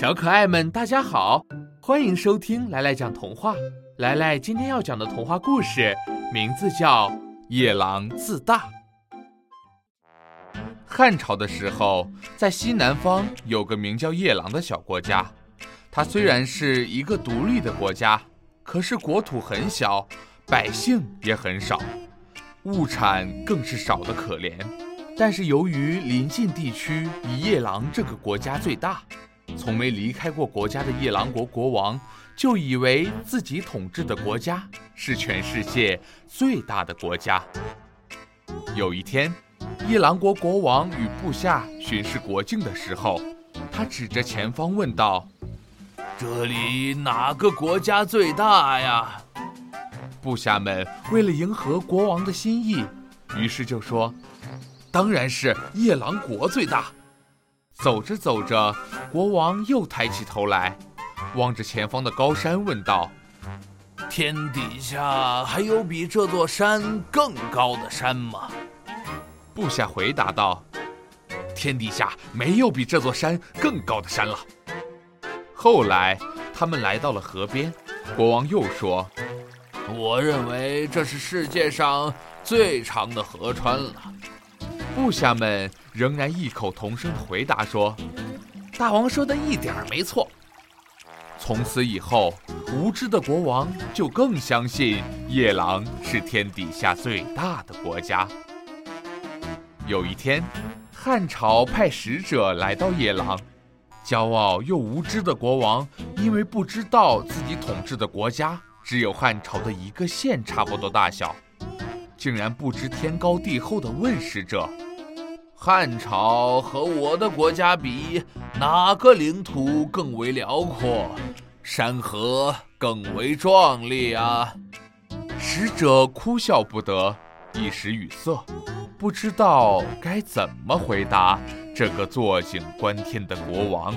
小可爱们，大家好，欢迎收听来来讲童话。来来今天要讲的童话故事名字叫《夜郎自大》。汉朝的时候，在西南方有个名叫夜郎的小国家。它虽然是一个独立的国家，可是国土很小，百姓也很少，物产更是少得可怜。但是由于邻近地区以夜郎这个国家最大。从没离开过国家的夜郎国国王，就以为自己统治的国家是全世界最大的国家。有一天，夜郎国国王与部下巡视国境的时候，他指着前方问道：“这里哪个国家最大呀？”部下们为了迎合国王的心意，于是就说：“当然是夜郎国最大。”走着走着，国王又抬起头来，望着前方的高山，问道：“天底下还有比这座山更高的山吗？”部下回答道：“天底下没有比这座山更高的山了。”后来，他们来到了河边，国王又说：“我认为这是世界上最长的河川了。”部下们仍然异口同声地回答说：“大王说的一点儿没错。”从此以后，无知的国王就更相信夜郎是天底下最大的国家。有一天，汉朝派使者来到夜郎，骄傲又无知的国王因为不知道自己统治的国家只有汉朝的一个县差不多大小。竟然不知天高地厚地问使者：“汉朝和我的国家比，哪个领土更为辽阔，山河更为壮丽啊？”使者哭笑不得，一时语塞，不知道该怎么回答这个坐井观天的国王。